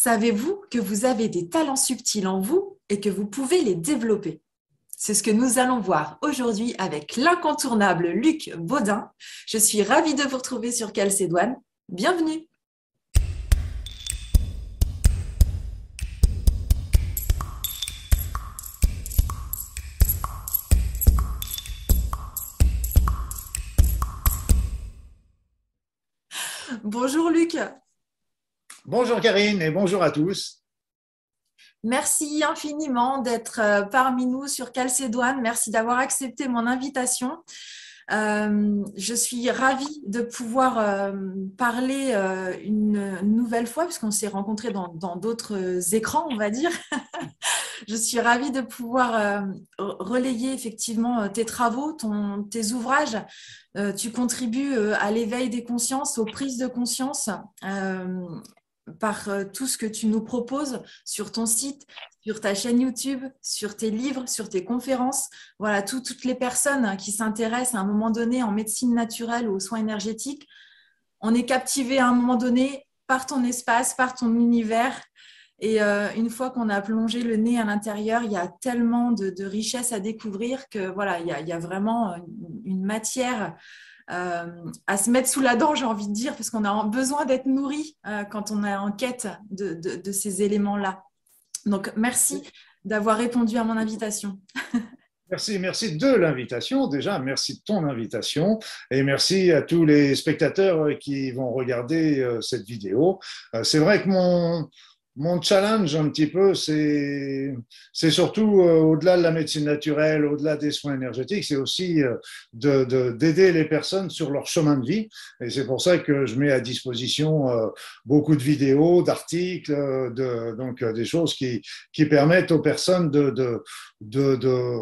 Savez-vous que vous avez des talents subtils en vous et que vous pouvez les développer? C'est ce que nous allons voir aujourd'hui avec l'incontournable Luc Baudin. Je suis ravie de vous retrouver sur Calcédoine. Bienvenue Bonjour Luc. Bonjour Karine et bonjour à tous. Merci infiniment d'être euh, parmi nous sur Calcédoine. Merci d'avoir accepté mon invitation. Euh, je suis ravie de pouvoir euh, parler une nouvelle fois, puisqu'on s'est rencontrés dans d'autres écrans, on va dire. je suis ravie de pouvoir relayer effectivement tes travaux, tes ouvrages. tu contribues à l'éveil des consciences, aux prises de conscience par euh, tout ce que tu nous proposes sur ton site, sur ta chaîne YouTube, sur tes livres, sur tes conférences. Voilà, toutes les personnes qui s'intéressent à un moment donné en médecine naturelle ou aux soins énergétiques, on est captivé à un moment donné par ton espace, par ton univers. Et euh, une fois qu'on a plongé le nez à l'intérieur, il y a tellement de, richesses à découvrir que voilà, il y a, vraiment une matière à se mettre sous la dent, j'ai envie de dire, parce qu'on a besoin d'être nourri euh, quand on est en quête de, ces éléments-là. Donc, merci d'avoir répondu à mon invitation. Merci, merci de l'invitation. Déjà, merci de ton invitation et merci à tous les spectateurs qui vont regarder euh, cette vidéo. C'est vrai que mon, mon challenge un petit peu, c'est surtout euh, au-delà de la médecine naturelle, au-delà des soins énergétiques, c'est aussi euh, d'aider les personnes sur leur chemin de vie. Et c'est pour ça que je mets à disposition euh, beaucoup de vidéos, d'articles, de, donc des choses qui, qui permettent aux personnes de, de, de,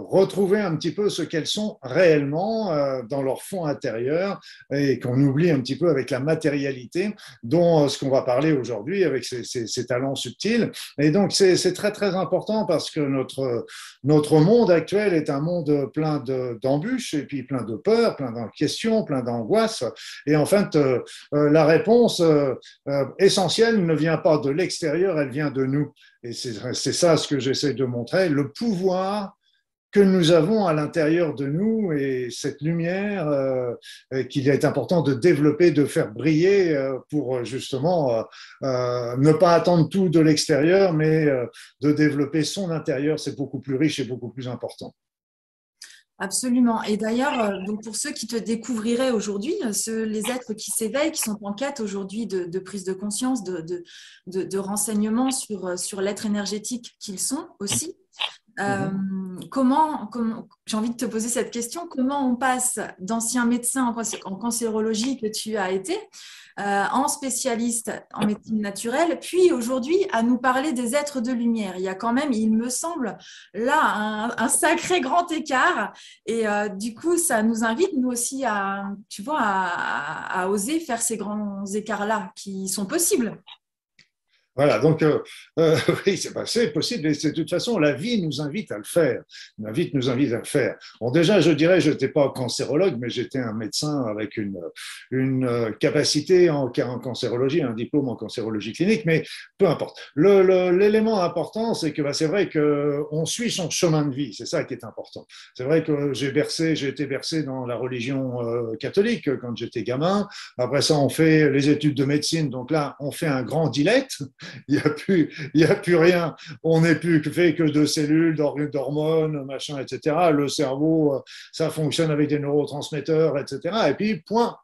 retrouver un petit peu ce qu'elles sont réellement dans leur fond intérieur et qu'on oublie un petit peu avec la matérialité dont ce qu'on va parler aujourd'hui avec ces, talents subtil. Et donc, c'est très, très important parce que notre, notre monde actuel est un monde plein d'embûches et puis plein de peurs, plein de questions, plein d'angoisses. Et en fait, euh, euh, la réponse euh, essentielle ne vient pas de l'extérieur, elle vient de nous. Et c'est ça ce que j'essaie de montrer, le pouvoir que nous avons à l'intérieur de nous et cette lumière euh, qu'il est important de développer, de faire briller euh, pour justement euh, ne pas attendre tout de l'extérieur, mais de développer son intérieur, c'est beaucoup plus riche et beaucoup plus important. Absolument. Et d'ailleurs, donc pour ceux qui te découvriraient aujourd'hui, les êtres qui s'éveillent, qui sont en quête aujourd'hui de, prise de conscience, de, de, de renseignements sur, sur l'être énergétique qu'ils sont aussi, euh, comment, j'ai envie de te poser cette question, comment on passe d'ancien médecin en, cancérologie que tu as été, euh, en spécialiste en médecine naturelle, puis aujourd'hui à nous parler des êtres de lumière. Il y a quand même, il me semble, là un, sacré grand écart. Et euh, du coup, ça nous invite, nous aussi, à, tu vois, à oser faire ces grands écarts-là qui sont possibles. Voilà, donc euh, euh oui, c'est possible, et de toute façon, la vie nous invite à le faire. La vie nous invite à le faire. Bon, déjà, je dirais, je n'étais pas cancérologue, mais j'étais un médecin avec une, une euh, capacité en, en, cancérologie, un diplôme en cancérologie clinique, mais peu importe. L'élément important, c'est que bah, c'est vrai qu'on suit son chemin de vie, c'est ça qui est important. C'est vrai que j'ai bercé, j'ai été bercé dans la religion euh, catholique quand j'étais gamin. Après ça, on fait les études de médecine, donc là, on fait un grand dilette il n'y a, plus, il a plus rien. On n'est plus fait que de cellules, d'hormones, machin, etc. Le cerveau, euh, ça fonctionne avec des neurotransmetteurs, etc. Et puis, point.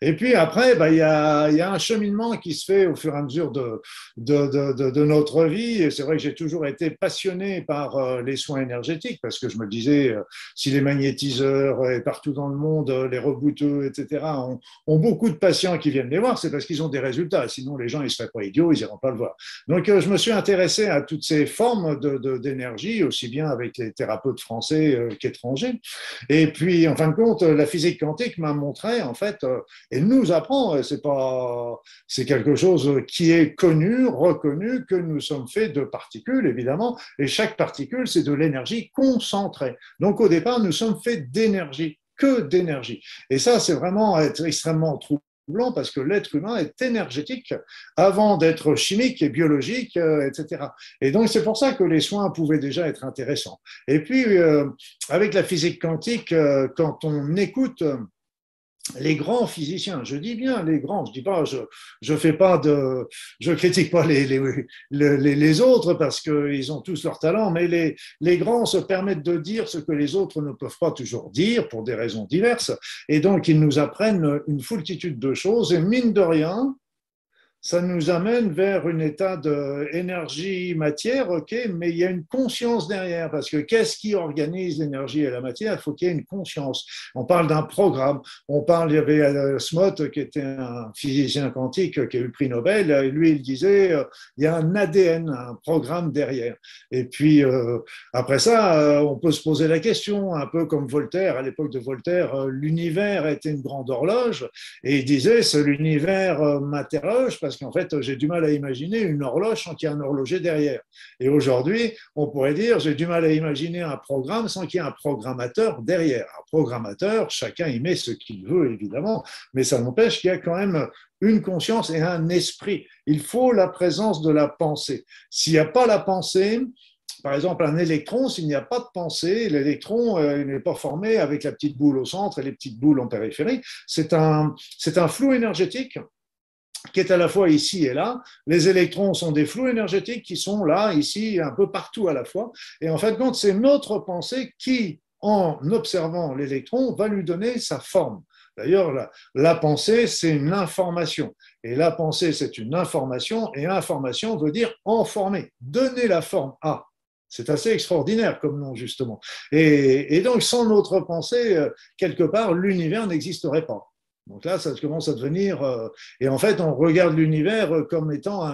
Et puis après, bah, il, y a, il y a un cheminement qui se fait au fur et à mesure de, de, de, notre vie. Et c'est vrai que j'ai toujours été passionné par euh, les soins énergétiques parce que je me disais, euh, si les magnétiseurs et partout dans le monde, les rebouteux, etc., ont, ont beaucoup de patients qui viennent les voir, c'est parce qu'ils ont des résultats. Sinon, les gens, ils seraient pas idiots, ils n'iront pas voir. Donc, euh, je me suis intéressé à toutes ces formes d'énergie, aussi bien avec les thérapeutes français euh, qu'étrangers. Et puis, en fin de compte, la physique quantique m'a montré, en fait, euh, et nous apprend, c'est pas, quelque chose qui est connu, reconnu, que nous sommes faits de particules, évidemment, et chaque particule, c'est de l'énergie concentrée. Donc, au départ, nous sommes faits d'énergie que d'énergie. Et ça, c'est vraiment être extrêmement blanc parce que l'être humain est énergétique avant d'être chimique et biologique, euh, etc. Et donc c'est pour ça que les soins pouvaient déjà être intéressants. Et puis euh, avec la physique quantique, euh, quand on écoute les grands physiciens, je dis bien les grands, je dis pas, je, je fais pas de, je critique pas les, les, les, les autres parce qu'ils ont tous leur talent, mais les, les grands se permettent de dire ce que les autres ne peuvent pas toujours dire pour des raisons diverses. Et donc, ils nous apprennent une foultitude de choses et mine de rien, ça nous amène vers un état d'énergie matière, ok, mais il y a une conscience derrière, parce que qu'est-ce qui organise l'énergie et la matière? Il faut qu'il y ait une conscience. On parle d'un programme, on parle, il y avait euh, Smoth qui était un physicien quantique qui a eu le prix Nobel, et lui il disait, euh, il y a un ADN, un programme derrière. Et puis euh, après ça, on peut se poser la question, un peu comme Voltaire, à l'époque de Voltaire, l'univers était une grande horloge, et il disait, c'est l'univers m'interroge, qu'en fait, j'ai du mal à imaginer une horloge sans qu'il y ait un horloger derrière. Et aujourd'hui, on pourrait dire, j'ai du mal à imaginer un programme sans qu'il y ait un programmateur derrière. Un programmateur, chacun y met ce qu'il veut, évidemment, mais ça n'empêche qu'il y a quand même une conscience et un esprit. Il faut la présence de la pensée. S'il n'y a pas la pensée, par exemple, un électron, s'il n'y a pas de pensée, l'électron euh, n'est pas formé avec la petite boule au centre et les petites boules en périphérie. C'est un, c'est un flou énergétique qui est à la fois ici et là. Les électrons sont des flux énergétiques qui sont là, ici, un peu partout à la fois. Et en fait, c'est notre pensée qui, en observant l'électron, va lui donner sa forme. D'ailleurs, la, pensée, c'est une information. Et la pensée, c'est une information. Et information veut dire informer, donner la forme à. C'est assez extraordinaire comme nom, justement. Et, et donc, sans notre pensée, euh, quelque part, l'univers n'existerait pas. Donc là, ça commence à devenir. Euh, et en fait, on regarde l'univers euh, comme étant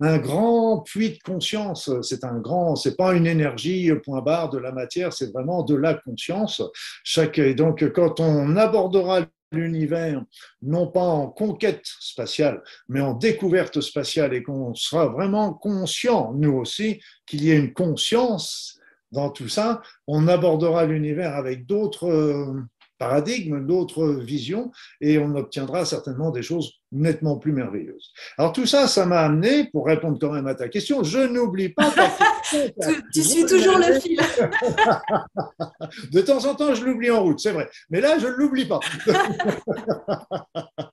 un, grand puits de conscience. C'est un grand, c'est pas une énergie euh, point barre de la matière, c'est vraiment de la conscience. Chaque, et donc, quand on abordera l'univers, non pas en conquête spatiale, mais en découverte spatiale, et qu'on sera vraiment conscient, nous aussi, qu'il y ait une conscience dans tout ça, on abordera l'univers avec d'autres paradigmes, d'autres visions, et on obtiendra certainement des choses nettement plus merveilleuses. Alors tout ça, ça m'a amené, pour répondre quand même à ta question, je n'oublie pas... tu, suis toujours le fil. de temps en temps, je l'oublie en route, c'est vrai, mais là, je ne l'oublie pas.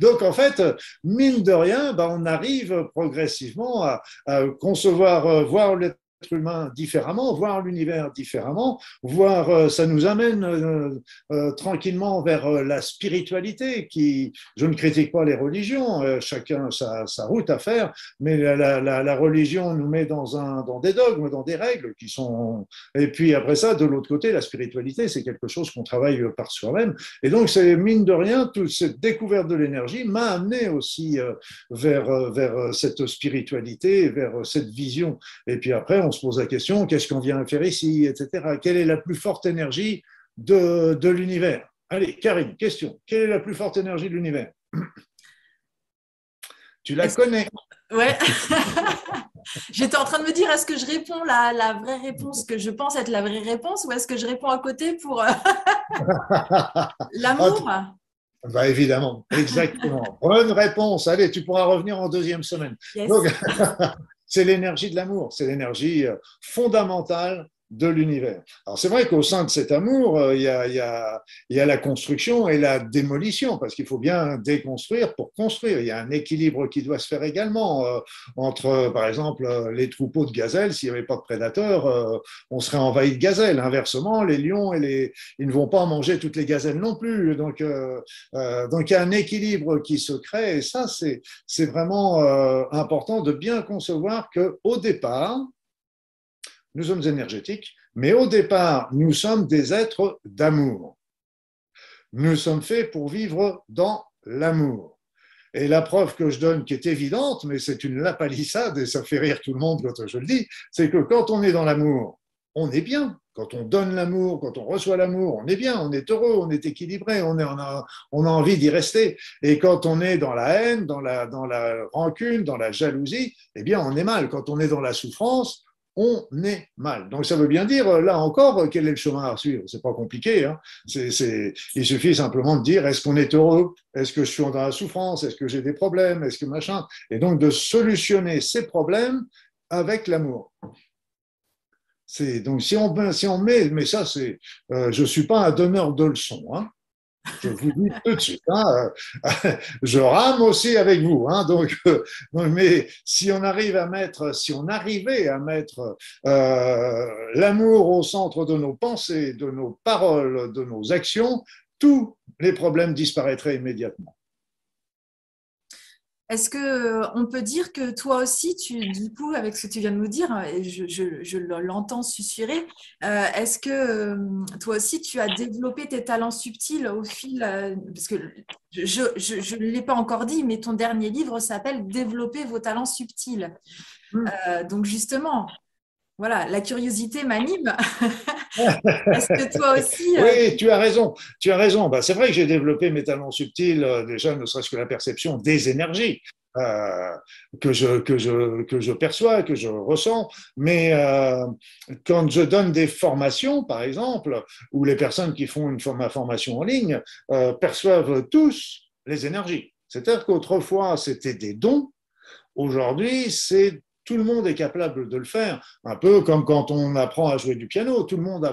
Donc en fait, mine de rien, ben, on arrive progressivement à, à concevoir, euh, voir le humain différemment, voir l'univers différemment, voir, euh, ça nous amène euh, euh, tranquillement vers la spiritualité qui, je ne critique pas les religions, chacun sa, route à faire, mais la, religion nous met dans, un, dans des dogmes, dans des règles qui sont... Et puis après ça, de l'autre côté, la spiritualité, c'est quelque chose qu'on travaille par soi-même. Et donc, c'est mine de rien, toute cette découverte de l'énergie m'a amené aussi vers, vers cette spiritualité, vers cette vision. Et puis après, on se pose la question, qu'est-ce qu'on vient faire ici, etc. Quelle est la plus forte énergie de, de l'univers? Allez, Karine, question. Quelle est la plus forte énergie de l'univers? Tu la connais Ouais. J'étais en train de me dire, est-ce que je réponds la, la, vraie réponse que je pense être la vraie réponse ou est-ce que je réponds à côté pour euh, l'amour? Bah évidemment, exactement. Bonne réponse. Allez, tu pourras revenir en deuxième semaine. C'est l'énergie de l'amour, c'est l'énergie euh, fondamentale de l'univers. Alors c'est vrai qu'au sein de cet amour, euh, il y, a, la construction et la démolition, parce qu'il faut bien déconstruire pour construire. Il y a un équilibre qui doit se faire également euh, entre, par exemple, euh, les troupeaux de gazelles. S'il n'y avait pas de prédateurs, euh, on serait envahi de gazelles. Inversement, les lions et les, ils ne vont pas manger toutes les gazelles non plus. Donc, euh, donc il y a un équilibre qui se crée, et ça, c'est, c'est vraiment important de bien concevoir que au départ, nous sommes énergétiques, mais au départ, nous sommes des êtres d'amour. Nous sommes faits pour vivre dans l'amour. Et la preuve que je donne, qui est évidente, mais c'est une lapalissade, et ça fait rire tout le monde quand je le dis, c'est que quand on est dans l'amour, on est bien. Quand on donne l'amour, quand on reçoit l'amour, on est bien, on est heureux, on est équilibré, on, a envie d'y rester. Et quand on est dans la haine, dans la, dans la rancune, dans la jalousie, eh bien, on est mal. Quand on est dans la souffrance, on est mal. Donc ça veut bien dire, là encore, quel est le chemin à suivre? C'est pas compliqué. Hein. il suffit simplement de dire est-ce qu'on est heureux? Est-ce que je suis dans la souffrance? Est-ce que j'ai des problèmes? Est-ce que machin? Et donc de solutionner ces problèmes avec l'amour. donc si on, si on met, mais ça c'est, euh, je suis pas un donneur de leçons. Hein. Je vous dis tout de suite, hein, euh, je rame aussi avec vous. Hein, donc, euh, mais si on arrive à mettre, si on arrivait à mettre euh, l'amour au centre de nos pensées, de nos paroles, de nos actions, tous les problèmes disparaîtraient immédiatement. Est-ce que euh, on peut dire que toi aussi, tu, du coup, avec ce que tu viens de nous dire, et je, l'entends susurrer, euh, est-ce que euh, toi aussi, tu as développé tes talents subtils au fil, parce que je ne l'ai pas encore dit, mais ton dernier livre s'appelle Développer vos talents subtils. Hmm. donc justement, voilà, la curiosité m'anime. Est-ce que toi aussi Oui, tu as raison. Tu as raison. Bah, c'est vrai que j'ai développé mes talents subtils, euh, déjà, ne serait-ce que la perception des énergies. Euh, que, je, que, je, que je perçois, que je ressens. Mais euh, quand je donne des formations, par exemple, où les personnes qui font une, ma formation en ligne perçoivent tous les énergies. C'est-à-dire qu'autrefois, c'était des dons. Aujourd'hui, c'est tout le monde est capable de le faire, un peu comme quand on apprend à jouer du piano. Tout le monde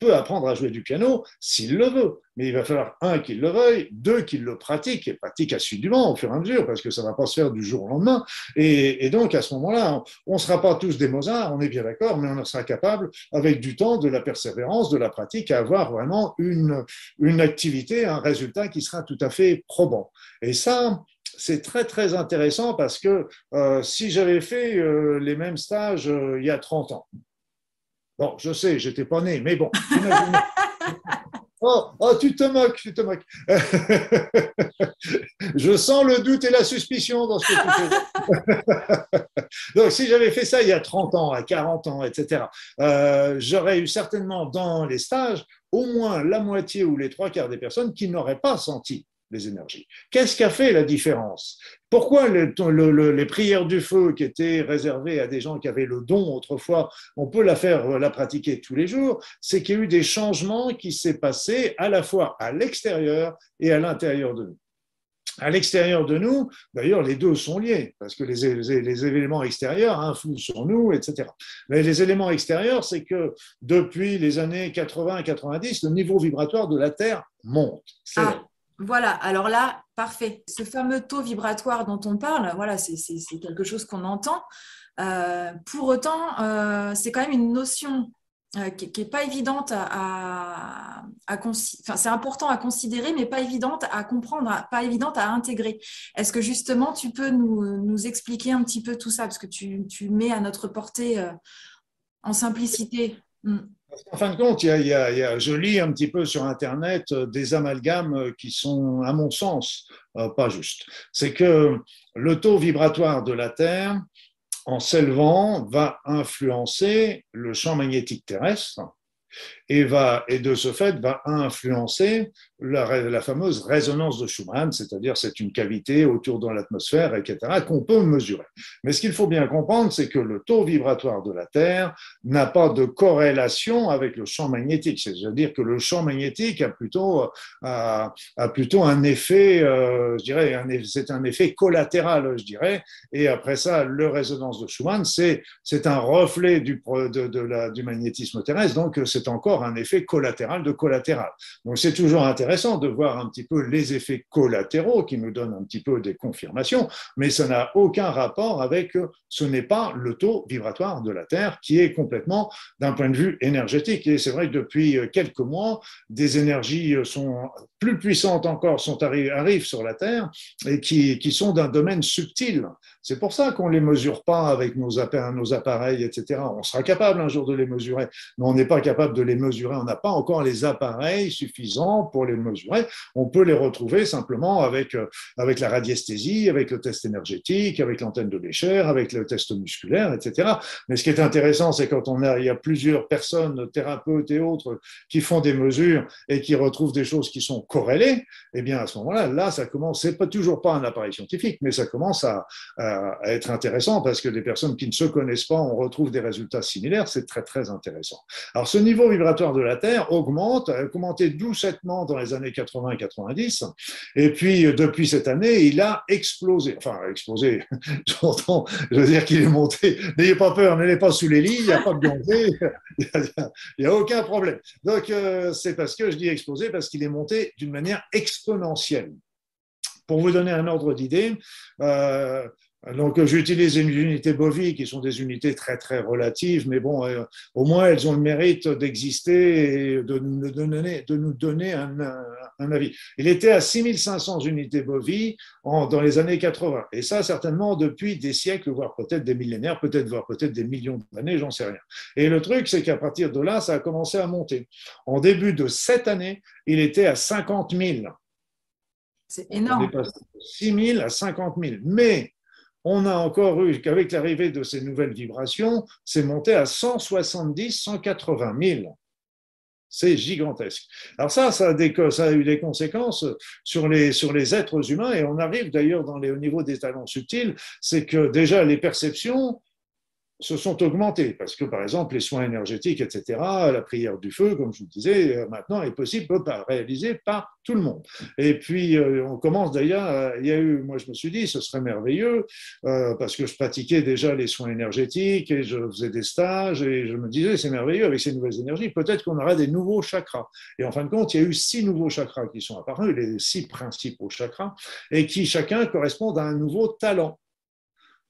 peut apprendre à jouer du piano s'il le veut, mais il va falloir, un, qu'il le veuille, deux, qu'il le pratique, et pratique assidûment au fur et à mesure, parce que ça ne va pas se faire du jour au lendemain. Et, donc, à ce moment-là, on ne sera pas tous des Mozart, on est bien d'accord, mais on sera capable, avec du temps, de la persévérance, de la pratique, à avoir vraiment une, une activité, un résultat qui sera tout à fait probant. Et ça, c'est très très intéressant parce que euh, si j'avais fait euh, les mêmes stages euh, il y a 30 ans, bon, je sais, j'étais pas né, mais bon. Oh, oh, tu te moques, tu te moques. je sens le doute et la suspicion dans ce que tu fais. Donc, si j'avais fait ça il y a 30 ans, à 40 ans, etc., j'aurais eu certainement dans les stages au moins la moitié ou les trois quarts des personnes qui n'auraient pas senti les énergies. Qu'est-ce qui a fait la différence? Pourquoi les prières du feu qui étaient réservées à des gens qui avaient le don autrefois, on peut la faire, la pratiquer tous les jours? C'est qu'il y a eu des changements qui s'est passé à la fois à l'extérieur et à l'intérieur de nous. À l'extérieur de nous, d'ailleurs, les deux sont liés, parce que les, éléments extérieurs influent sur nous, etc. Mais les éléments extérieurs, c'est que depuis les années 80-90, le niveau vibratoire de la Terre monte. Ah. Voilà, alors là, parfait. Ce fameux taux vibratoire dont on parle, voilà, c'est quelque chose qu'on entend. Euh, pour autant, euh, c'est quand même une notion euh, qui n'est pas évidente à, c'est important à considérer, mais pas évidente à comprendre, pas évidente à intégrer. Est-ce que justement, tu peux nous, expliquer un petit peu tout ça, parce que tu, mets à notre portée en simplicité hmm. En fin de compte, je lis un petit peu sur Internet euh, des amalgames euh, qui sont, à mon sens, euh, pas justes. C'est que le taux vibratoire de la Terre, en s'élevant, va influencer le champ magnétique terrestre et, va, et de ce fait va influencer la, fameuse résonance de Schumann, c'est-à-dire c'est une cavité autour de l'atmosphère, etc., qu'on peut mesurer. Mais ce qu'il faut bien comprendre, c'est que le taux vibratoire de la Terre n'a pas de corrélation avec le champ magnétique. C'est-à-dire que le champ magnétique a plutôt, a, plutôt un effet, euh, je dirais, c'est un effet collatéral, je dirais. Et après ça, le résonance de Schumann, c'est un reflet du, du magnétisme terrestre, donc c'est encore un effet collatéral de collatéral. Donc c'est toujours intéressant de voir un petit peu les effets collatéraux qui nous donnent un petit peu des confirmations, mais ça n'a aucun rapport avec, ce n'est pas le taux vibratoire de la Terre qui est complètement d'un point de vue énergétique. Et c'est vrai que depuis quelques mois, des énergies sont plus puissantes encore sont arrivent sur la Terre et qui, qui sont d'un domaine subtil. C'est pour ça qu'on ne les mesure pas avec nos, appareils, etc. On sera capable un jour de les mesurer, mais on n'est pas capable de les mesurer. On n'a pas encore les appareils suffisants pour les mesurer. On peut les retrouver simplement avec, euh, avec la radiesthésie, avec le test énergétique, avec l'antenne de Bécher, avec le test musculaire, etc. Mais ce qui est intéressant, c'est quand on a, il y a plusieurs personnes, thérapeutes et autres, qui font des mesures et qui retrouvent des choses qui sont corrélées, eh bien, à ce moment-là, là, ça commence, c'est pas toujours pas un appareil scientifique, mais ça commence à, être intéressant parce que des personnes qui ne se connaissent pas, on retrouve des résultats similaires. C'est très, très intéressant. Alors, ce niveau vibratoire de la Terre augmente, a augmenté doucettement dans les années 80 et 90. Et puis, depuis cette année, il a explosé. Enfin, explosé, j'entends, je veux dire qu'il est monté. N'ayez pas peur, n'allez pas sous les lits, il n'y a pas de danger, il n'y a, aucun problème. Donc, euh, c'est parce que je dis explosé, parce qu'il est monté d'une manière exponentielle. Pour vous donner un ordre d'idée, euh, donc, j'utilise une unité bovie qui sont des unités très, très relatives, mais bon, euh, au moins, elles ont le mérite d'exister et de nous donner, de nous donner un, un, avis. Il était à 6500 unités bovies en, dans les années 80. Et ça, certainement, depuis des siècles, voire peut-être des millénaires, peut-être, voire peut-être des millions d'années, j'en sais rien. Et le truc, c'est qu'à partir de là, ça a commencé à monter. En début de cette année, il était à 50 000. C'est énorme. On est 6 000 à 50 000. Mais on a encore eu qu'avec l'arrivée de ces nouvelles vibrations, c'est monté à 170, 180 000. C'est gigantesque. Alors ça, ça a, eu des conséquences sur les, êtres humains et on arrive d'ailleurs dans les, au niveau des talents subtils, c'est que déjà les perceptions se sont augmentés parce que, par exemple, les soins énergétiques, etc., la prière du feu, comme je vous disais, euh, maintenant est possible, réaliser par tout le monde. Et puis, euh, on commence d'ailleurs, il y a eu, moi je me suis dit, ce serait merveilleux euh, parce que je pratiquais déjà les soins énergétiques et je faisais des stages et je me disais, c'est merveilleux avec ces nouvelles énergies, peut-être qu'on aura des nouveaux chakras. Et en fin de compte, il y a eu six nouveaux chakras qui sont apparus, les six principaux chakras, et qui chacun correspondent à un nouveau talent.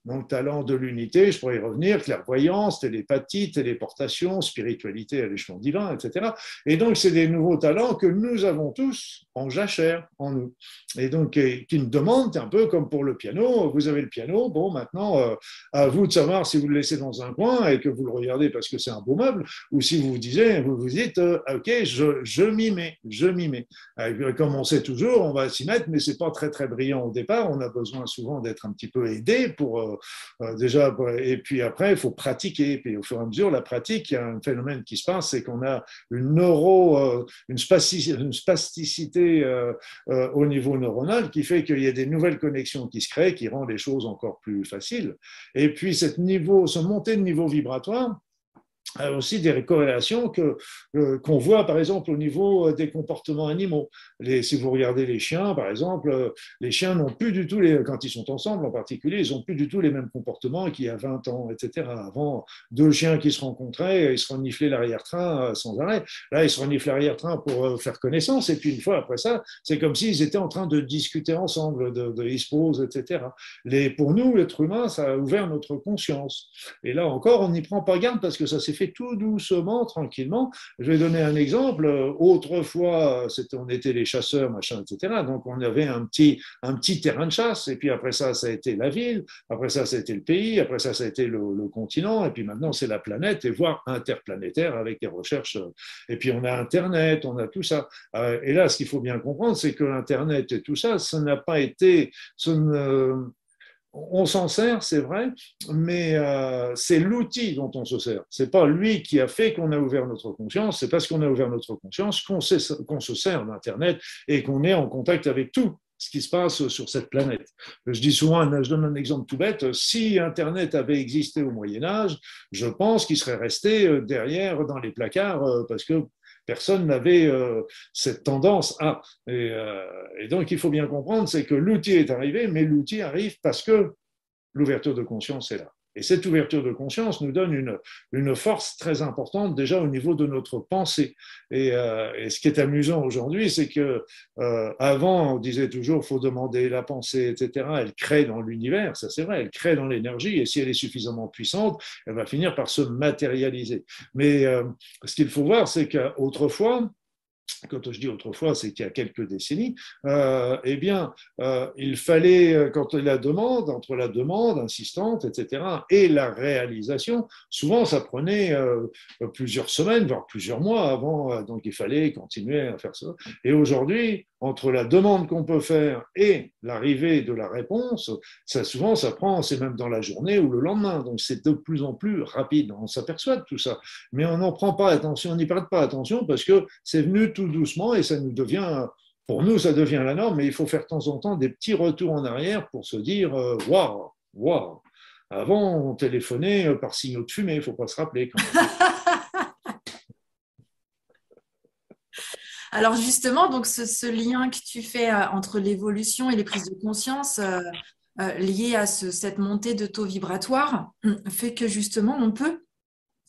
Donc, talent de l'unité, je pourrais y revenir, clairvoyance, télépathie, téléportation, spiritualité à l'échelon divin, etc. Et donc, c'est des nouveaux talents que nous avons tous en jachère, en nous. Et donc, qui nous demandent, un peu comme pour le piano, vous avez le piano, bon, maintenant, euh, à vous de savoir si vous le laissez dans un coin et que vous le regardez parce que c'est un beau meuble, ou si vous vous disiez, vous vous dites, euh, OK, je, m'y mets, je m'y mets. Euh, comme on sait toujours, on va s'y mettre, mais c'est pas très, très brillant au départ. On a besoin souvent d'être un petit peu aidé pour euh, déjà, et puis après, il faut pratiquer. Et puis au fur et à mesure, la pratique, il y a un phénomène qui se passe, c'est qu'on a une neuro, une spasticité euh, au niveau neuronal qui fait qu'il y a des nouvelles connexions qui se créent, qui rendent les choses encore plus faciles. Et puis, cette niveau, ce montée de niveau vibratoire, aussi des corrélations que euh, qu'on voit par exemple au niveau euh, des comportements animaux. Si vous regardez les chiens, par exemple, euh, les chiens n'ont plus du tout les quand ils sont ensemble en particulier, ils n'ont plus du tout les mêmes comportements qu'il y a 20 ans, etc. Avant, deux chiens qui se rencontraient, ils se reniflaient l'arrière-train sans arrêt. Là, ils se reniflent l'arrière-train pour faire connaissance, et puis une fois après ça, c'est comme s'ils étaient en train de discuter ensemble, de, de ils se posent, etc. Les, pour nous, l'être humain, ça a ouvert notre conscience. Et là encore, on n'y prend pas garde parce que ça s'est fait tout doucement, tranquillement. Je vais donner un exemple. Autrefois, on était les chasseurs, machin, etc. Donc, on avait un petit, un petit terrain de chasse. Et puis après ça, ça a été la ville. Après ça, ça a été le pays. Après ça, ça a été le, continent. Et puis maintenant, c'est la planète et voire interplanétaire avec des recherches. Et puis on a Internet, on a tout ça. Euh, et là, ce qu'il faut bien comprendre, c'est que l'Internet et tout ça, ça n'a pas été, on s'en sert, c'est vrai, mais euh, c'est l'outil dont on se sert. C'est pas lui qui a fait qu'on a ouvert notre conscience. C'est parce qu'on a ouvert notre conscience qu'on se sert d'Internet et qu'on est en contact avec tout ce qui se passe sur cette planète. Je dis souvent, je donne un exemple tout bête, si Internet avait existé au Moyen Âge, je pense qu'il serait resté euh, derrière dans les placards euh, parce que personne n'avait euh, cette tendance à. Euh, et, donc, il faut bien comprendre, c'est que l'outil est arrivé, mais l'outil arrive parce que l'ouverture de conscience est là. Et cette ouverture de conscience nous donne une, force très importante déjà au niveau de notre pensée. Et, euh, ce qui est amusant aujourd'hui, c'est que euh, avant on disait toujours faut demander la pensée, etc. Elle crée dans l'univers, ça c'est vrai, elle crée dans l'énergie. Et si elle est suffisamment puissante, elle va finir par se matérialiser. Mais euh, ce qu'il faut voir, c'est qu'autrefois quand je dis autrefois, c'est qu'il y a quelques décennies, euh, eh bien, euh, il fallait, euh, quand la demande, entre la demande insistante, etc., et la réalisation, souvent ça prenait plusieurs semaines, voire plusieurs mois avant, donc il fallait continuer à faire ça. Et aujourd'hui, entre la demande qu'on peut faire et l'arrivée de la réponse, ça souvent ça prend, c'est même dans la journée ou le lendemain, donc c'est de plus en plus rapide. On s'aperçoit de tout ça, mais on n'en prend pas attention, on n'y prête pas attention parce que c'est venu tout doucement et ça nous devient, pour nous ça devient la norme, mais il faut faire de temps en temps des petits retours en arrière pour se dire, euh, waouh, Waouh Avant, on téléphonait par signaux de fumée, il ne faut pas se rappeler. Alors justement, donc ce, lien que tu fais euh, entre l'évolution et les prises de conscience euh, euh, liées à cette montée de taux vibratoire fait que justement on peut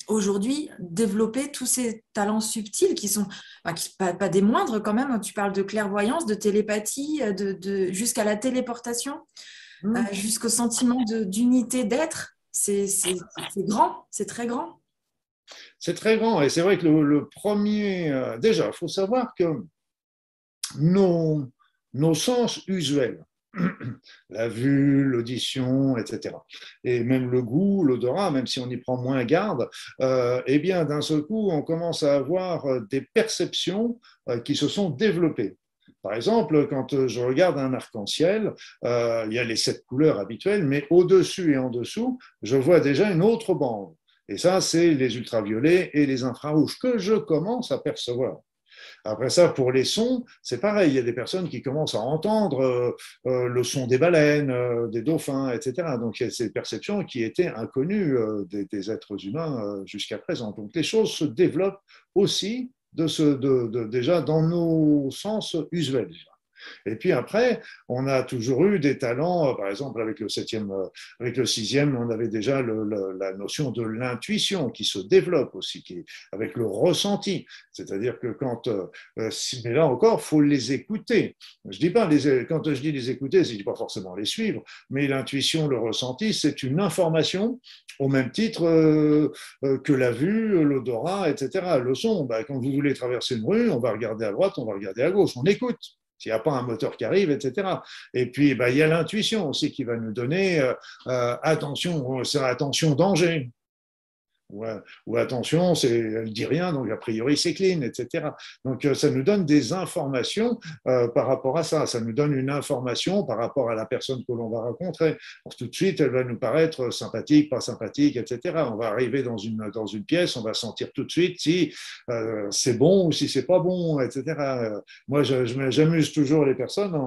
aujourd'hui développer tous ces talents subtils qui sont pas, des moindres quand même. Tu parles de clairvoyance, de télépathie, de, jusqu'à la téléportation, mmh. jusqu'au sentiment d'unité d'être. C'est grand, c'est très grand. C'est très grand. Et c'est vrai que le, premier. Euh, déjà, il faut savoir que nos, nos sens usuels, la vue, l'audition, etc. Et même le goût, l'odorat, même si on y prend moins garde, euh, eh bien, d'un seul coup, on commence à avoir euh, des perceptions qui se sont développées. Par exemple, quand je regarde un arc-en-ciel, il y a les sept couleurs habituelles, mais au-dessus et en dessous, je vois déjà une autre bande. Et ça, c'est les ultraviolets et les infrarouges que je commence à percevoir. Après ça, pour les sons, c'est pareil. Il y a des personnes qui commencent à entendre euh, euh, le son des baleines, euh, des dauphins, etc. Donc, il y a ces perceptions qui étaient inconnues des, êtres humains jusqu'à présent. Donc, les choses se développent aussi de ce, de, déjà dans nos sens usuels. Et puis après, on a toujours eu des talents, euh, par exemple avec le septième, euh, avec le sixième, on avait déjà la notion de l'intuition qui se développe aussi, qui, avec le ressenti. C'est-à-dire que quand, euh, mais là encore, faut les écouter. Je dis pas les, quand je dis les écouter, je dis pas forcément les suivre, mais l'intuition, le ressenti, c'est une information au même titre que la vue, l'odorat, etc. Le son, ben, quand vous voulez traverser une rue, on va regarder à droite, on va regarder à gauche, on écoute s'il n'y a pas un moteur qui arrive, etc. Et puis, bah, il y a l'intuition aussi qui va nous donner euh, euh, attention, c'est attention, danger ou, attention, elle dit rien, donc a priori c'est clean, etc. Donc euh, ça nous donne des informations euh, par rapport à ça. Ça nous donne une information par rapport à la personne que l'on va rencontrer. tout de suite, elle va nous paraître sympathique, pas sympathique, etc. On va arriver dans une pièce, on va sentir tout de suite si euh, c'est bon ou si c'est pas bon, etc. moi, j'amuse toujours les personnes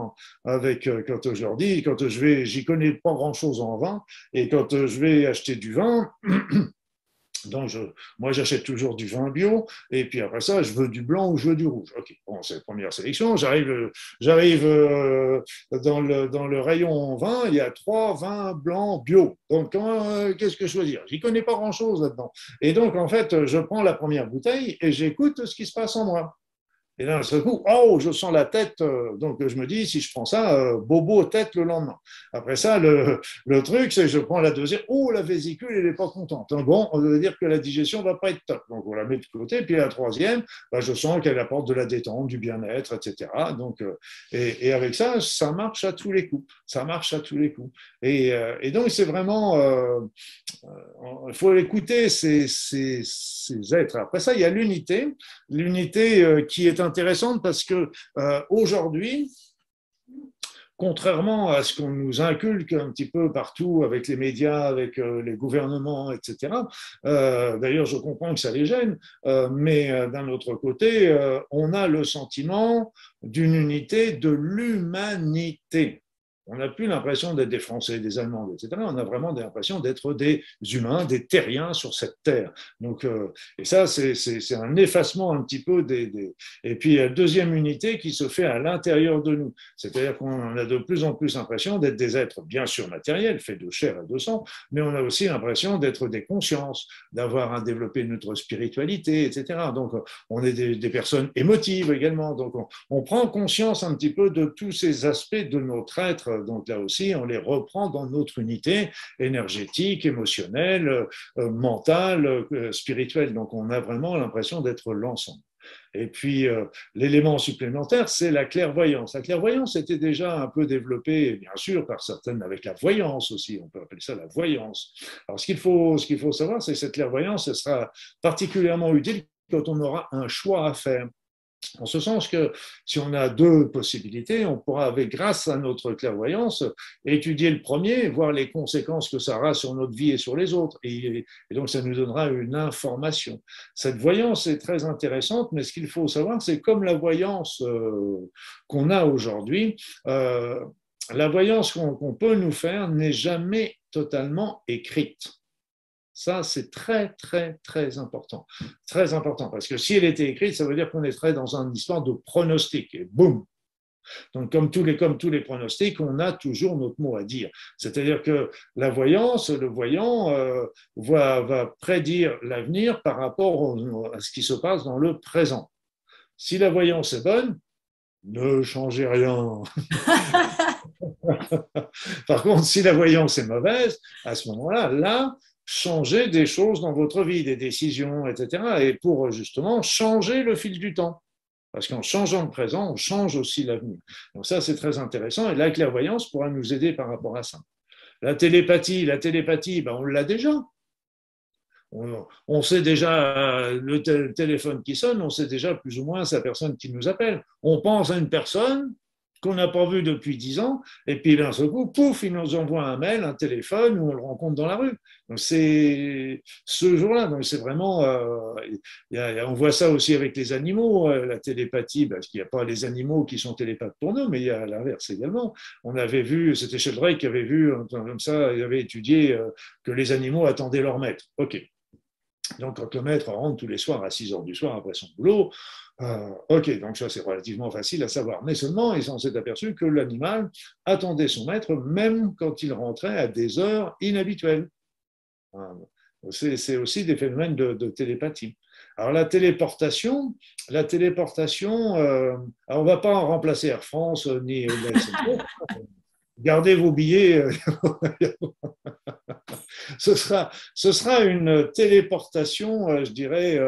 avec quand je leur dis, quand je vais, j'y connais pas grand chose en vin, et quand je vais acheter du vin Donc, moi, j'achète toujours du vin bio, et puis après ça, je veux du blanc ou je veux du rouge. Ok, bon, c'est la première sélection. J'arrive, j'arrive euh, dans, le, dans le rayon vin, il y a trois vins blancs bio. Donc, euh, qu'est-ce que je choisir J'y connais pas grand-chose là-dedans. Et donc, en fait, je prends la première bouteille et j'écoute ce qui se passe en moi. Et d'un seul coup, oh, je sens la tête. Euh, donc, je me dis, si je prends ça, euh, bobo tête le lendemain. Après ça, le, le truc, c'est que je prends la deuxième. Oh, la vésicule, elle n'est pas contente. Bon, on veut dire que la digestion va pas être top. Donc, on la met de côté. Puis la troisième, bah, je sens qu'elle apporte de la détente, du bien-être, etc. Donc, euh, et, avec ça, ça marche à tous les coups. Ça marche à tous les coups. Et, et donc, c'est vraiment, il faut écouter ces, ces, ces êtres. Après ça, il y a l'unité. L'unité qui est un intéressante parce que euh, aujourd'hui, contrairement à ce qu'on nous inculque un petit peu partout avec les médias, avec euh, les gouvernements, etc. Euh, d'ailleurs, je comprends que ça les gêne, mais d'un autre côté, on a le sentiment d'une unité de l'humanité. On n'a plus l'impression d'être des Français, des Allemands, etc. On a vraiment l'impression d'être des humains, des terriens sur cette terre. Donc, euh, et ça, c'est un effacement un petit peu des, Et puis, il y a une deuxième unité qui se fait à l'intérieur de nous. C'est-à-dire qu'on a de plus en plus l'impression d'être des êtres, bien sûr, matériels, faits de chair et de sang, mais on a aussi l'impression d'être des consciences, d'avoir à développer notre spiritualité, etc. Donc, on est des, personnes émotives également. Donc, on, on prend conscience un petit peu de tous ces aspects de notre être donc là aussi, on les reprend dans notre unité énergétique, émotionnelle, euh, mentale, euh, spirituelle. Donc on a vraiment l'impression d'être l'ensemble. Et puis, euh, l'élément supplémentaire, c'est la clairvoyance. La clairvoyance était déjà un peu développée, bien sûr, par certaines, avec la voyance aussi, on peut appeler ça la voyance. Alors, ce qu'il faut, ce qu'il faut savoir, c'est que cette clairvoyance, sera particulièrement utile quand on aura un choix à faire. En ce sens que si on a deux possibilités, on pourra, avec, grâce à notre clairvoyance, étudier le premier, voir les conséquences que ça aura sur notre vie et sur les autres. Et, donc, ça nous donnera une information. Cette voyance est très intéressante, mais ce qu'il faut savoir, c'est comme la voyance euh, qu'on a aujourd'hui, euh, la voyance qu'on peut nous faire n'est jamais totalement écrite. Ça, c'est très, très, très important. Très important, parce que si elle était écrite, ça veut dire qu'on est dans une histoire de pronostic. Et boum, donc, comme tous, les, comme tous les pronostics, on a toujours notre mot à dire. C'est-à-dire que la voyance, le voyant euh, va, prédire l'avenir par rapport à ce qui se passe dans le présent. Si la voyance est bonne, ne changez rien. par contre, si la voyance est mauvaise, à ce moment-là, là, changez des choses dans votre vie, des décisions, etc. Et pour justement changer le fil du temps. Parce qu'en changeant le présent, on change aussi l'avenir. Donc ça, c'est très intéressant. Et la clairvoyance pourra nous aider par rapport à ça. La télépathie, la télépathie, ben on l'a déjà. On, sait déjà le téléphone qui sonne, on sait déjà plus ou moins sa personne qui nous appelle. On pense à une personne, qu'on n'a pas vu depuis dix ans, et puis d'un seul coup, pouf, il nous envoie un mail, un téléphone, ou on le rencontre dans la rue. Donc c'est ce jour-là. Donc c'est vraiment, euh, on voit ça aussi avec les animaux, euh, la télépathie, parce qu'il n'y a pas les animaux qui sont télépathes pour nous, mais il y a l'inverse également. On avait vu, c'était Sheldrake qui avait vu comme ça, il avait étudié euh, que les animaux attendaient leur maître. Ok. Donc, quand le maître rentre tous les soirs à 6 heures du soir après son boulot, euh, ok, donc ça c'est relativement facile à savoir. Mais seulement, ils s'est aperçu que l'animal attendait son maître même quand il rentrait à des heures inhabituelles. C'est aussi des phénomènes de, télépathie. Alors la téléportation, la téléportation, euh, on ne va pas en remplacer Air France euh, ni Gardez vos billets. ce, sera, ce sera une téléportation, je dirais,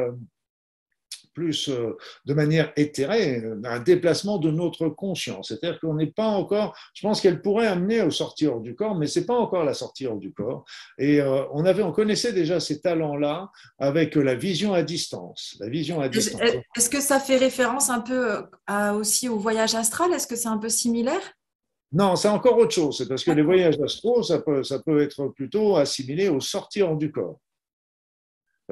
plus euh, de manière éthérée, euh, un déplacement de notre conscience. C'est-à-dire qu'on n'est pas encore, je pense qu'elle pourrait amener au sortir du corps, mais ce n'est pas encore la sortie hors du corps. Et euh, on, avait, on connaissait déjà ces talents-là avec la vision à distance. La vision à distance. Est-ce que ça fait référence un peu aussi au voyage astral? Est-ce que c'est un peu similaire? Non, c'est encore autre chose. C'est parce que les voyages astro, ça peut, ça peut être plutôt assimilé au sortir du corps.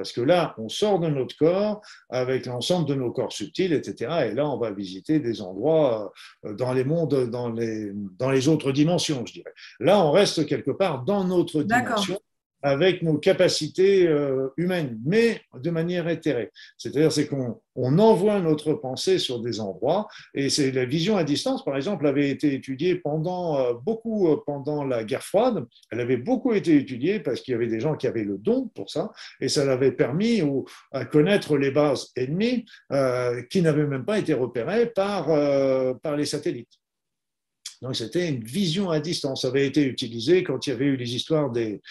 Parce que là, on sort de notre corps avec l'ensemble de nos corps subtils, etc. Et là, on va visiter des endroits euh, dans les mondes, dans les, dans les autres dimensions, je dirais. Là, on reste quelque part dans notre dimension avec nos capacités euh, humaines, mais de manière éthérée. C'est-à-dire c'est qu'on on envoie notre pensée sur des endroits, et c'est la vision à distance, par exemple, avait été étudiée pendant euh, beaucoup euh, pendant la guerre froide. Elle avait beaucoup été étudiée parce qu'il y avait des gens qui avaient le don pour ça, et ça l'avait permis à connaître les bases ennemies qui n'avaient même pas été repérées par, par les satellites. Donc c'était une vision à distance. Ça avait été utilisé quand il y avait eu les histoires des,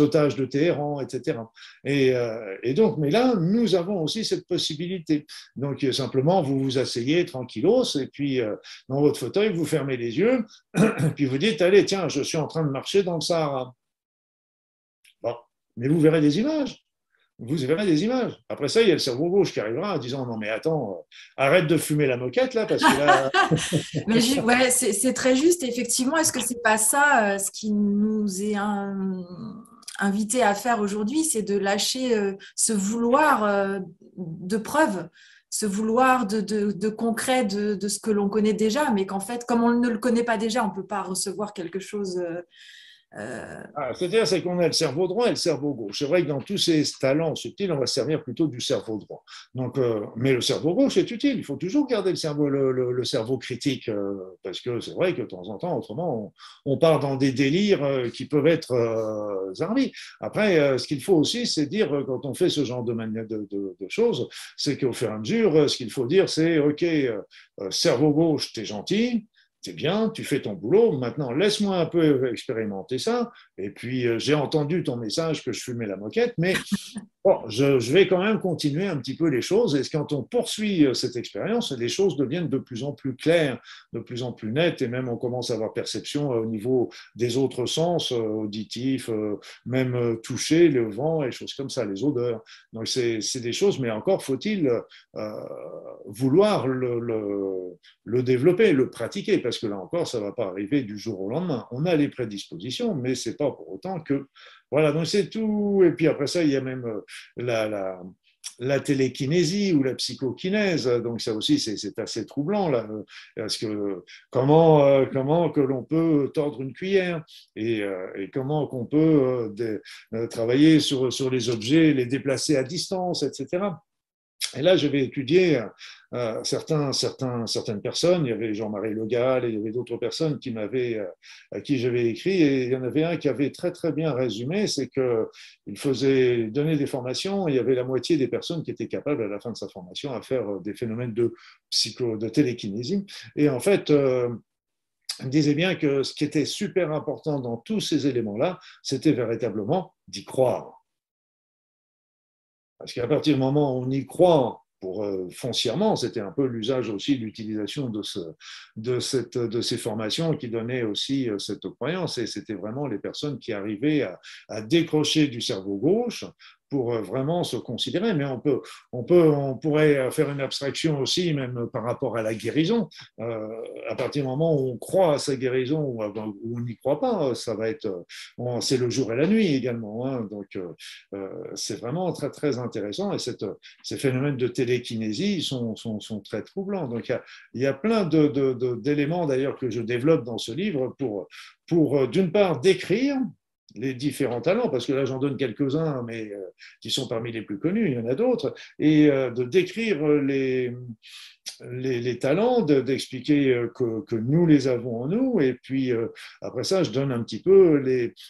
otages de Téhéran, etc. Et, euh, et, donc, mais là, nous avons aussi cette possibilité. Donc simplement, vous vous asseyez tranquillos et puis euh, dans votre fauteuil, vous fermez les yeux, puis vous dites, allez, tiens, je suis en train de marcher dans le Sahara. Bon, mais vous verrez des images vous verrez des images. Après ça, il y a le cerveau gauche qui arrivera en disant non mais attends, euh, arrête de fumer la moquette là parce que là. mais ouais, c'est très juste. Effectivement, est-ce que c'est pas ça euh, ce qui nous est invité à faire aujourd'hui, c'est de lâcher euh, ce vouloir de preuve, ce vouloir de, concret de, ce que l'on connaît déjà, mais qu'en fait, comme on ne le connaît pas déjà, on ne peut pas recevoir quelque chose euh, ah, c'est-à-dire c'est qu'on a le cerveau droit et le cerveau gauche. C'est vrai que dans tous ces talents subtils, on va servir plutôt du cerveau droit. Donc, euh, mais le cerveau gauche est utile. Il faut toujours garder le cerveau, le, cerveau critique, euh, parce que c'est vrai que de temps en temps, autrement, on, part dans des délires qui peuvent être zarvis. Après, ce qu'il faut aussi, c'est dire quand on fait ce genre de, de, de choses, c'est qu'au fur et à mesure, ce qu'il faut dire, c'est OK, cerveau gauche, t'es gentil c'est bien, tu fais ton boulot, maintenant laisse-moi un peu expérimenter ça. Et puis euh, j'ai entendu ton message que je fumais la moquette, mais je, vais quand même continuer un petit peu les choses. Et quand on poursuit euh, cette expérience, les choses deviennent de plus en plus claires, de plus en plus nettes, et même on commence à avoir perception euh, au niveau des autres sens, auditifs, même toucher, le vent, et choses comme ça, les odeurs. Donc c'est des choses, mais encore faut-il vouloir le, le, développer, le pratiquer, parce que là encore, ça ne va pas arriver du jour au lendemain. On a les prédispositions, mais ce n'est pas pour autant que voilà, donc c'est tout. Et puis après ça, il y a même euh, la, la télékinésie ou la psychokinèse. Donc ça aussi, c'est assez troublant là, parce que comment euh, comment que l'on peut tordre une cuillère et, euh, comment qu'on peut travailler sur sur les objets, les déplacer à distance, etc. Et là, j'avais étudié euh, certains, certains, certaines personnes. Il y avait Jean-Marie Le et il y avait d'autres personnes qui m'avaient, euh, à qui j'avais écrit. Et il y en avait un qui avait très, très bien résumé c'est qu'il faisait donner des formations. Il y avait la moitié des personnes qui étaient capables, à la fin de sa formation, à faire euh, des phénomènes de, psycho, de télékinésie. Et en fait, il me disait bien que ce qui était super important dans tous ces éléments-là, c'était véritablement d'y croire. Parce qu'à partir du moment où on y croit pour euh, foncièrement, c'était un peu l'usage aussi, l'utilisation de, ces formations qui donnaient aussi euh, cette croyance. Et c'était vraiment les personnes qui arrivaient à décrocher du cerveau gauche pour euh, vraiment se considérer. Mais on, peut, on, peut, on pourrait faire une abstraction aussi, même par rapport à la guérison. Euh, à partir du moment où on croit à sa guérison ou on n'y croit pas, ça va être, euh, c'est le jour et la nuit également. Hein. Donc, c'est vraiment très, très intéressant. Et ces phénomènes de télékinésie sont, sont, très troublants. Donc, il y a, plein d'éléments d'ailleurs que je développe dans ce livre pour, pour d'une part, décrire les différents talents, parce que là j'en donne quelques-uns, mais euh, qui sont parmi les plus connus, il y en a d'autres, et euh, de décrire les, les, talents, d'expliquer euh, que, nous les avons en nous, et puis après ça, je donne un petit peu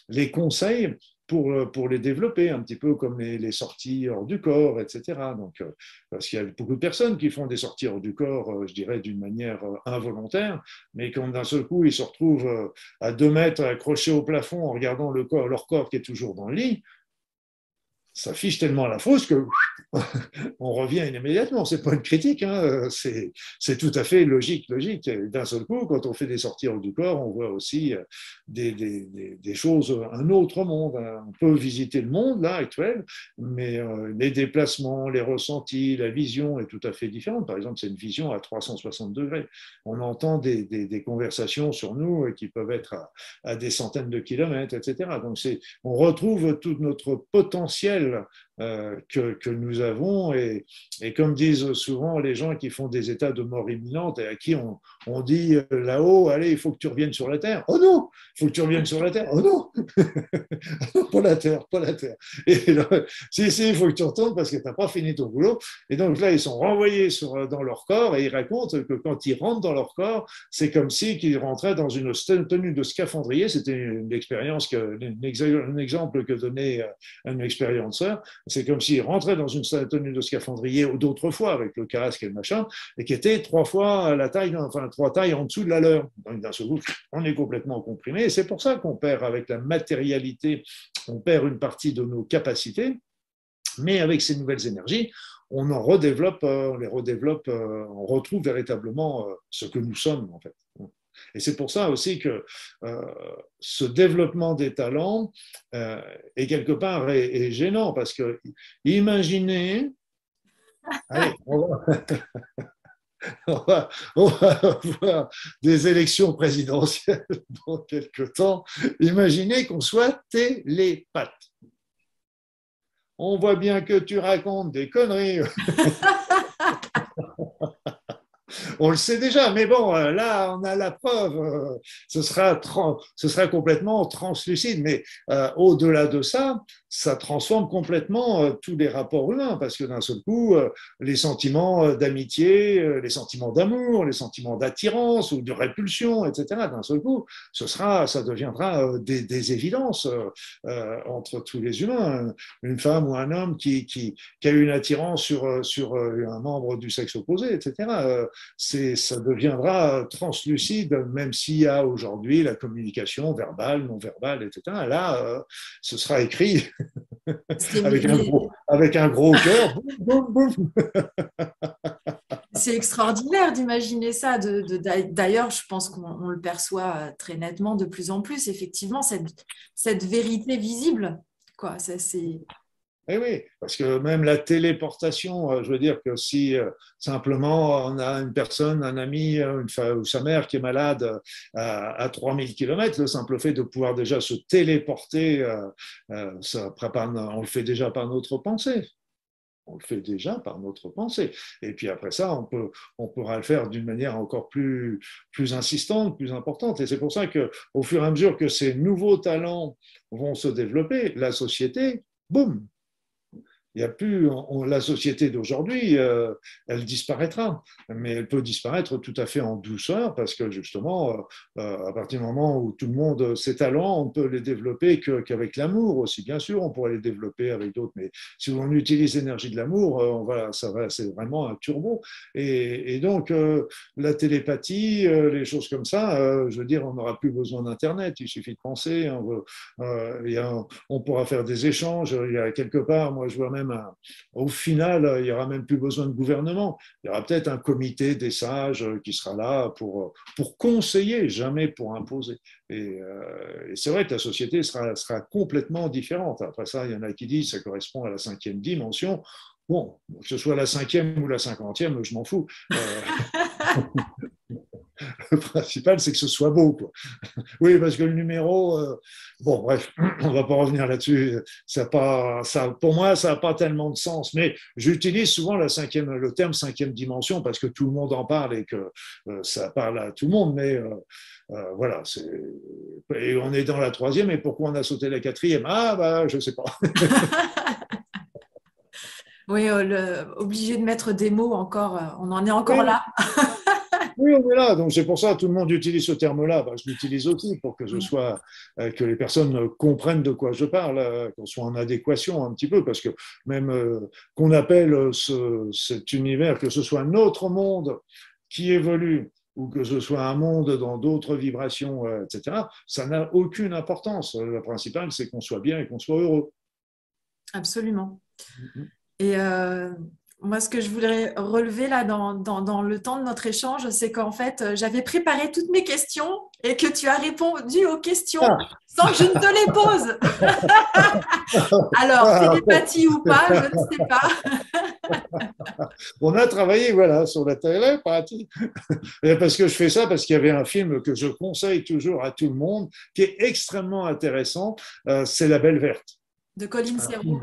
les conseils pour, euh, pour les développer, un petit peu comme les, les sorties hors du corps, etc. Donc, euh, parce qu'il y a beaucoup de personnes qui font des sorties hors du corps, euh, je dirais, d'une manière involontaire, mais quand d'un seul coup, ils se retrouvent à deux mètres accrochés au plafond en regardant le corps, leur corps qui est toujours dans le lit, ça fiche tellement la fausse que on revient immédiatement. C'est pas une critique, hein. c'est tout à fait logique, logique. D'un seul coup, quand on fait des sorties hors du corps, on voit aussi euh, des, choses, un autre monde. Hein. On peut visiter le monde là actuel, mais euh, les déplacements, les ressentis, la vision est tout à fait différente. Par exemple, c'est une vision à 360 degrés. On entend des, conversations sur nous euh, qui peuvent être à, à des centaines de kilomètres, etc. Donc, on retrouve tout notre potentiel euh, que, que, nous avons. Et, comme disent souvent les gens qui font des états de mort imminente et à qui on, dit euh, là-haut, allez, il faut que tu reviennes sur la Terre. Oh non, il faut que tu reviennes sur la Terre. Oh non, pas la Terre, pas la Terre. Si, si, il faut que tu retournes parce que tu n'as pas fini ton boulot. Et donc là, ils sont renvoyés euh, dans leur corps et ils racontent que quand ils rentrent dans leur corps, c'est comme si qu'ils rentraient dans une tenue de scaphandrier. C'était une expérience, un exemple que donnait un expérienceur c'est comme s'il rentrait dans une tenue de scaphandrier ou d'autres fois avec le casque et le machin, et qui était trois fois la taille, enfin trois tailles en dessous de la leur. Donc d'un seul coup, on est complètement comprimé. C'est pour ça qu'on perd avec la matérialité, on perd une partie de nos capacités. Mais avec ces nouvelles énergies, on en redéveloppe, euh, on les redéveloppe, euh, on retrouve véritablement euh, ce que nous sommes. Et c'est pour ça aussi que euh, ce développement des talents euh, est quelque part est, gênant parce que imaginez, allez, on va, avoir des élections présidentielles dans quelques temps. Imaginez qu'on soit télépathe. On voit bien que tu racontes des conneries. On le sait déjà, mais bon, euh, là, on a la preuve. Euh, ce sera, complètement translucide. Mais euh, au-delà de ça, ça transforme complètement tous les rapports humains, parce que d'un seul coup, les sentiments d'amitié, les sentiments d'amour, les sentiments d'attirance ou de répulsion, etc., d'un seul coup, ce sera, ça deviendra des, évidences entre tous les humains. Une femme ou un homme qui, a une attirance sur un membre du sexe opposé, etc ça deviendra translucide, même s'il y a aujourd'hui la communication verbale, non verbale, etc. Là, euh, ce sera écrit avec, un gros, avec un gros cœur. C'est extraordinaire d'imaginer ça. D'ailleurs, je pense qu'on le perçoit très nettement de plus en plus, effectivement, cette, cette vérité visible. Quoi, c'est eh oui, parce que même la téléportation, euh, je veux dire que si euh, simplement on a une personne, un ami une ou sa mère qui est malade à, à 3000 km, le simple fait de pouvoir déjà se téléporter, euh, ça, on le fait déjà par notre pensée. on le fait déjà par notre pensée. Et puis après ça, on, peut, on pourra le faire d'une manière encore plus, plus insistante, plus importante. Et c'est pour ça qu'au fur et à mesure que ces nouveaux talents vont se développer, la société, boum, il n'y a plus la société d'aujourd'hui, euh, elle disparaîtra, mais elle peut disparaître tout à fait en douceur parce que justement, euh, euh, à partir du moment où tout le monde ses talents, on peut les développer qu'avec l'amour aussi. Bien sûr, on pourrait les développer avec d'autres, mais si on utilise l'énergie de l'amour, ça va, c'est vraiment un turbo. Et, donc la télépathie, les choses comme ça, je veux dire, on n'aura plus besoin d'internet. Il suffit de penser. On, on pourra faire des échanges. Il y a quelque part, moi, je vois même au final, il n'y aura même plus besoin de gouvernement. Il y aura peut-être un comité des sages qui sera là pour, pour conseiller, jamais pour imposer. Et, euh, c'est vrai que la société sera, sera complètement différente. Après ça, il y en a qui disent que ça correspond à la cinquième dimension. Bon, que ce soit la cinquième ou la cinquantième, je m'en fous. Euh, le principal, c'est que ce soit beau. Quoi. Oui, parce que le numéro, euh, bon, bref, on ne va pas revenir là-dessus. Ça pas, ça, pour moi, ça n'a pas tellement de sens. Mais j'utilise souvent la cinquième, le terme cinquième dimension parce que tout le monde en parle et que euh, ça parle à tout le monde. Mais euh, voilà, et on est dans la troisième. Et pourquoi on a sauté la quatrième? Ah, bah, je ne sais pas. oui, obligé de mettre des mots encore. On en est encore là. Oui, on est là. Donc c'est pour ça que tout le monde utilise ce terme-là. je l'utilise aussi pour que je sois, euh, que les personnes comprennent de quoi je parle, euh, qu'on soit en adéquation un petit peu, parce que même euh, qu'on appelle cet univers, que ce soit un autre monde qui évolue ou que ce soit un monde dans d'autres vibrations, etc., ça n'a aucune importance. Le principal, c'est qu'on soit bien et qu'on soit heureux. Absolument. Mm-hmm. Et moi, ce que je voudrais relever là dans, dans, le temps de notre échange, c'est qu'en fait, euh, j'avais préparé toutes mes questions et que tu as répondu aux questions ah. sans que je ne te les pose. Alors, ah. télépathie ou pas, je ne sais pas. On a travaillé voilà, sur la télépathie. Parce que je fais ça parce qu'il y avait un film que je conseille toujours à tout le monde qui est extrêmement intéressant. Euh, c'est La Belle Verte. De Colin Serrault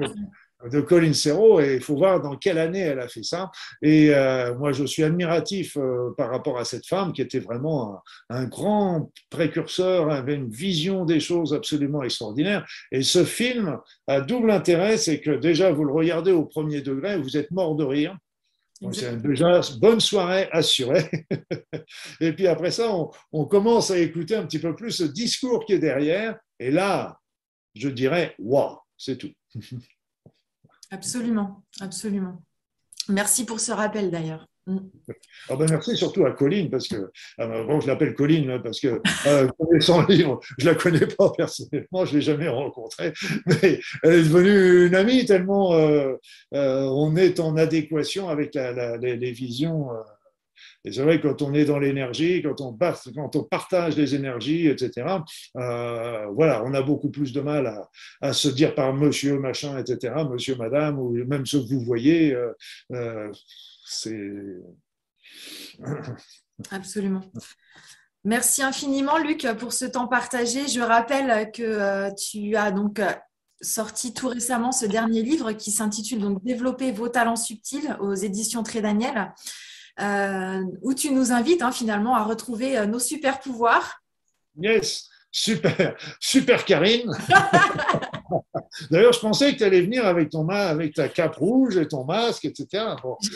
de Colin Serrault et il faut voir dans quelle année elle a fait ça. Et euh, moi, je suis admiratif euh, par rapport à cette femme qui était vraiment un, grand précurseur, avait une vision des choses absolument extraordinaire. Et ce film a double intérêt, c'est que déjà, vous le regardez au premier degré, vous êtes mort de rire. C'est déjà bonne soirée assurée. et puis après ça, on, on commence à écouter un petit peu plus ce discours qui est derrière. Et là, je dirais, waouh, c'est tout. Absolument, absolument. Merci pour ce rappel d'ailleurs. Mm. Ah ben merci surtout à Colline, parce que, ah ben, bon, je l'appelle Colline hein, parce que euh, son livre, je la connais pas personnellement, je l'ai jamais rencontrée, mais elle est devenue une amie tellement euh, euh, on est en adéquation avec les, visions euh, et c'est vrai, quand on est dans l'énergie, quand on, partage les énergies, etc., euh, voilà, on a beaucoup plus de mal à, se dire par monsieur, machin, etc., monsieur, madame, ou même ce que vous voyez. Euh, euh. Absolument. Merci infiniment, Luc, pour ce temps partagé. Je rappelle que tu as donc sorti tout récemment ce dernier livre qui s'intitule donc Développer vos talents subtils aux éditions Très Daniel. Euh, où tu nous invites hein, finalement à retrouver euh, nos super pouvoirs. Yes, super, super Karine. D'ailleurs, je pensais que tu allais venir avec, ton, avec ta cape rouge et ton masque, etc.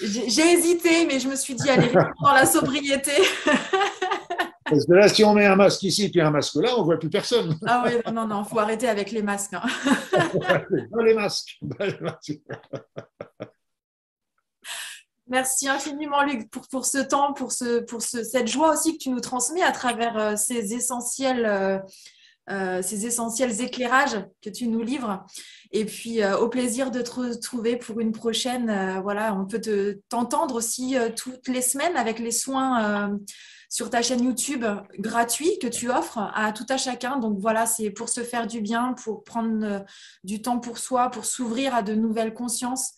J'ai hésité, mais je me suis dit, allez, dans la sobriété. Parce que là, si on met un masque ici et un masque là, on ne voit plus personne. Ah oui, non, non, il faut arrêter avec les masques. Hein. les masques. les masques. Merci infiniment, Luc, pour, pour ce temps, pour, ce, pour ce, cette joie aussi que tu nous transmets à travers euh, ces, essentiels, euh, euh, ces essentiels éclairages que tu nous livres. Et puis, au plaisir de te retrouver pour une prochaine. voilà, on peut t'entendre aussi toutes les semaines avec les soins sur ta chaîne YouTube gratuit que tu offres à tout à chacun. Donc voilà, c'est pour se faire du bien, pour prendre du temps pour soi, pour s'ouvrir à de nouvelles consciences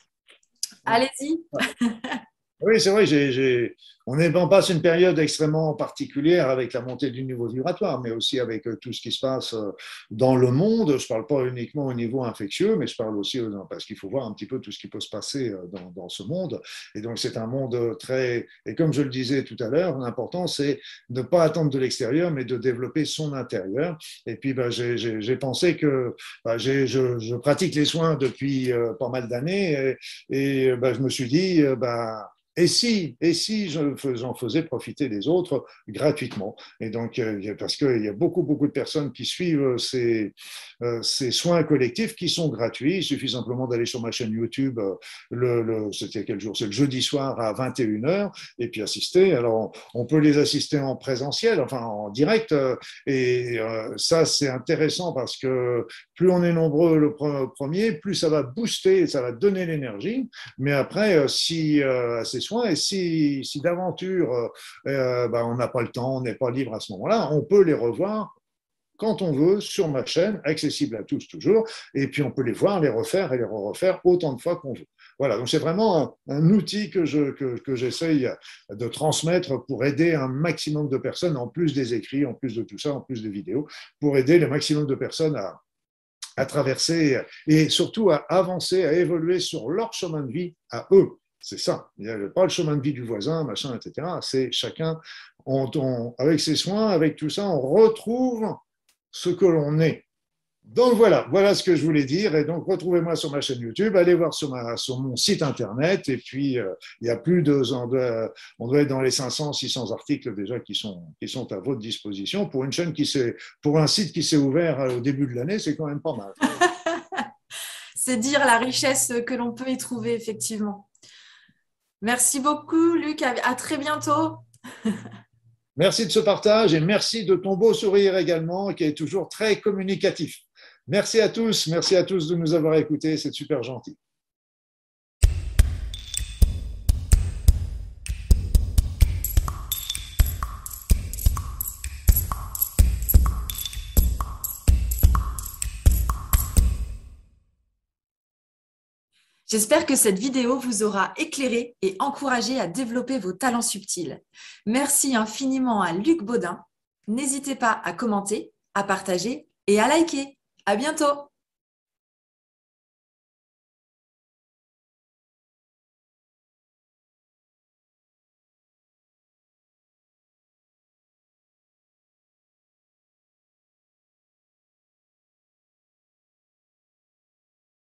Allez-y. oui, c'est vrai, j'ai on n'est pas une période extrêmement particulière avec la montée du niveau vibratoire, mais aussi avec euh, tout ce qui se passe euh, dans le monde. Je ne parle pas uniquement au niveau infectieux, mais je parle aussi parce qu'il faut voir un petit peu tout ce qui peut se passer dans, ce monde. Et donc, c'est un monde très. Et comme je le disais tout à l'heure, l'important, c'est de ne pas attendre de l'extérieur, mais de développer son intérieur. Et puis, ben, j'ai pensé que ben, je, pratique les soins depuis pas mal d'années et, ben, je me suis dit, et si, et si j'en faisais profiter les autres gratuitement Et donc, euh, parce qu'il y a beaucoup, beaucoup de personnes qui suivent ces, euh, ces soins collectifs qui sont gratuits. Il suffit simplement d'aller sur ma chaîne YouTube, euh, le, c'était quel jour? C'est le jeudi soir à 21h, et puis assister. Alors, on peut les assister en présentiel, enfin en direct, et ça, c'est intéressant parce que plus on est nombreux le premier, plus ça va booster, ça va donner l'énergie. Mais après, si assez Et si, d'aventure, euh, euh, ben, on n'a pas le temps, on n'est pas libre à ce moment-là, on peut les revoir quand on veut sur ma chaîne, accessible à tous toujours. Et puis on peut les voir, les refaire et les refaire autant de fois qu'on veut. Voilà, donc c'est vraiment un, outil que, je, j'essaye de transmettre pour aider un maximum de personnes, en plus des écrits, en plus de tout ça, en plus des vidéos, pour aider le maximum de personnes à traverser et surtout à avancer, à évoluer sur leur chemin de vie à eux. C'est ça. Il n'y a pas le chemin de vie du voisin, machin, etc. C'est chacun, avec ses soins, avec tout ça, on retrouve ce que l'on est. Donc voilà, voilà ce que je voulais dire. Et donc retrouvez-moi sur ma chaîne YouTube, allez voir sur, mon site internet. Et puis euh, il y a plus de, on doit, on doit être dans les 500, 600 articles déjà qui sont, qui sont à votre disposition pour une chaîne qui s'est, pour un site qui s'est ouvert euh, au début de l'année, c'est quand même pas mal. c'est dire la richesse que l'on peut y trouver effectivement. Merci beaucoup, Luc. À très bientôt. Merci de ce partage et merci de ton beau sourire également, qui est toujours très communicatif. Merci à tous. Merci à tous de nous avoir écoutés. C'est super gentil. J'espère que cette vidéo vous aura éclairé et encouragé à développer vos talents subtils. Merci infiniment à Luc Baudin. N'hésitez pas à commenter, à partager et à liker. À bientôt!